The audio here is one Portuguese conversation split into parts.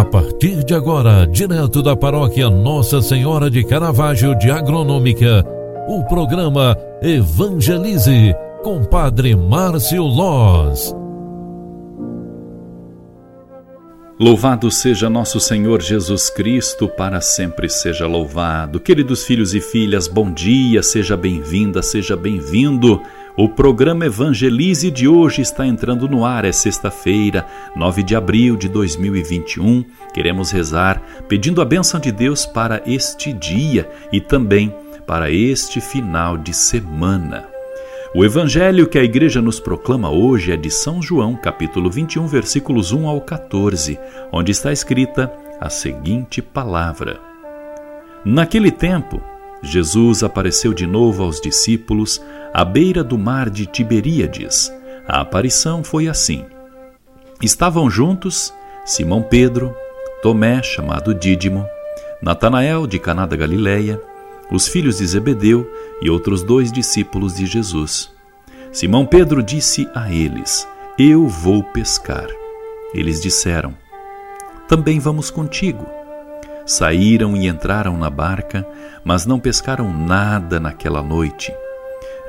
A partir de agora, direto da paróquia Nossa Senhora de Caravaggio de Agronômica, o programa Evangelize com Padre Márcio Loz. Louvado seja nosso Senhor Jesus Cristo, para sempre seja louvado. Queridos filhos e filhas, bom dia, seja bem-vinda, seja bem-vindo. O programa Evangelize de hoje está entrando no ar. É sexta-feira, 9 de abril de 2021. Queremos rezar pedindo a bênção de Deus para este dia e também para este final de semana. O evangelho que a igreja nos proclama hoje é de São João, capítulo 21, versículos 1 ao 14, onde está escrita a seguinte palavra: Naquele tempo, Jesus apareceu de novo aos discípulos à beira do mar de Tiberíades. A aparição foi assim: estavam juntos Simão Pedro, Tomé, chamado Dídimo, Natanael de Caná da Galileia, os filhos de Zebedeu e outros dois discípulos de Jesus. Simão Pedro disse a eles: Eu vou pescar. Eles disseram: Também vamos contigo. Saíram e entraram na barca, mas não pescaram nada naquela noite.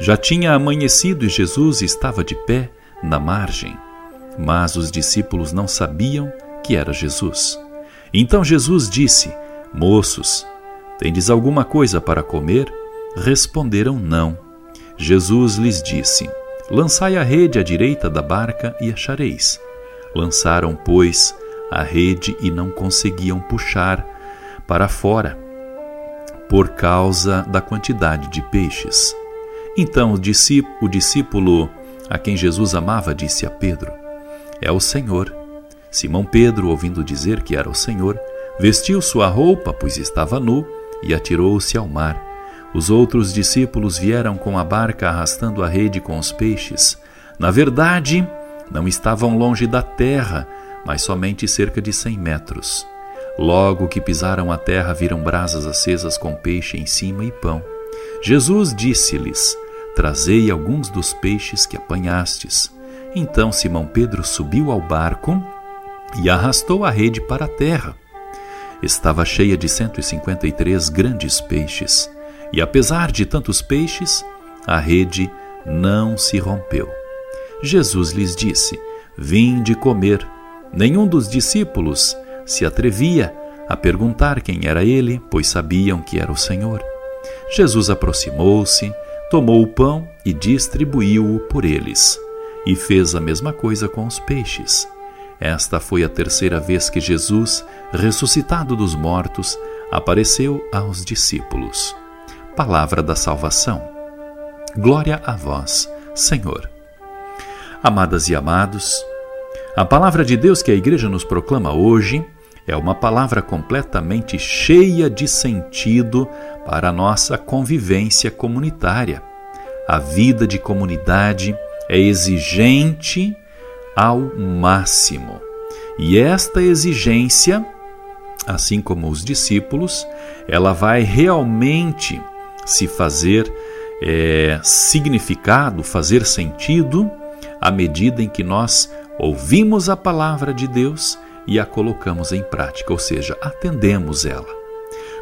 Já tinha amanhecido e Jesus estava de pé na margem, mas os discípulos não sabiam que era Jesus. Então Jesus disse: Moços, tendes alguma coisa para comer? Responderam: Não. Jesus lhes disse: Lançai a rede à direita da barca e achareis. Lançaram, pois, a rede e não conseguiam puxar para fora, por causa da quantidade de peixes. Então o discípulo a quem Jesus amava disse a Pedro: É o Senhor. Simão Pedro, ouvindo dizer que era o Senhor, vestiu sua roupa, pois estava nu, e atirou-se ao mar. Os outros discípulos vieram com a barca arrastando a rede com os peixes. Na verdade, não estavam longe da terra, mas somente cerca de cem metros. Logo que pisaram a terra, viram brasas acesas com peixe em cima e pão. Jesus disse-lhes: Trazei alguns dos peixes que apanhastes. Então Simão Pedro subiu ao barco e arrastou a rede para a terra. Estava cheia de 153 grandes peixes, e apesar de tantos peixes, a rede não se rompeu. Jesus lhes disse: Vinde comer. Nenhum dos discípulos se atrevia a perguntar quem era ele, pois sabiam que era o Senhor. Jesus aproximou-se, tomou o pão e distribuiu-o por eles, e fez a mesma coisa com os peixes. Esta foi a terceira vez que Jesus, ressuscitado dos mortos, apareceu aos discípulos. Palavra da salvação. Glória a vós, Senhor. Amadas e amados, a palavra de Deus que a igreja nos proclama hoje é uma palavra completamente cheia de sentido para a nossa convivência comunitária. A vida de comunidade é exigente ao máximo. E esta exigência, assim como os discípulos, ela vai realmente se fazer é, significado, fazer sentido à medida em que nós ouvimos a palavra de Deus e a colocamos em prática, ou seja, atendemos ela.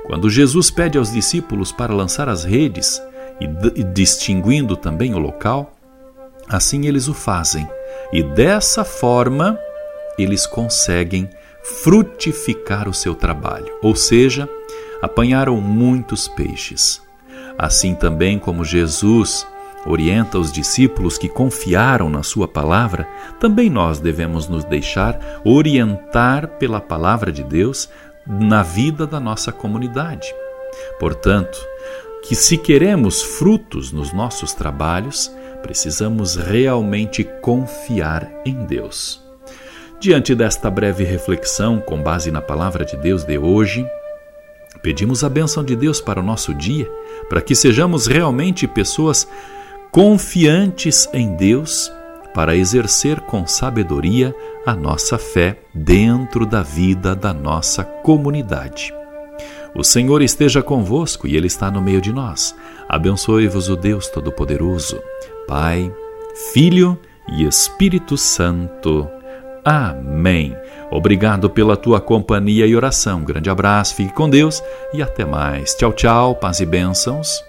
Quando Jesus pede aos discípulos para lançar as redes e, distinguindo também o local, assim eles o fazem, e dessa forma eles conseguem frutificar o seu trabalho, ou seja, apanharam muitos peixes. Assim também como Jesus orienta os discípulos que confiaram na Sua palavra, também nós devemos nos deixar orientar pela palavra de Deus na vida da nossa comunidade. Portanto, que se queremos frutos nos nossos trabalhos, precisamos realmente confiar em Deus. Diante desta breve reflexão, com base na palavra de Deus de hoje, pedimos a bênção de Deus para o nosso dia, para que sejamos realmente pessoas confiantes em Deus para exercer com sabedoria a nossa fé dentro da vida da nossa comunidade. O Senhor esteja convosco e Ele está no meio de nós. Abençoe-vos o Deus Todo-Poderoso, Pai, Filho e Espírito Santo. Amém. Obrigado pela tua companhia e oração. Grande abraço, fique com Deus e até mais. Tchau, tchau, paz e bênçãos.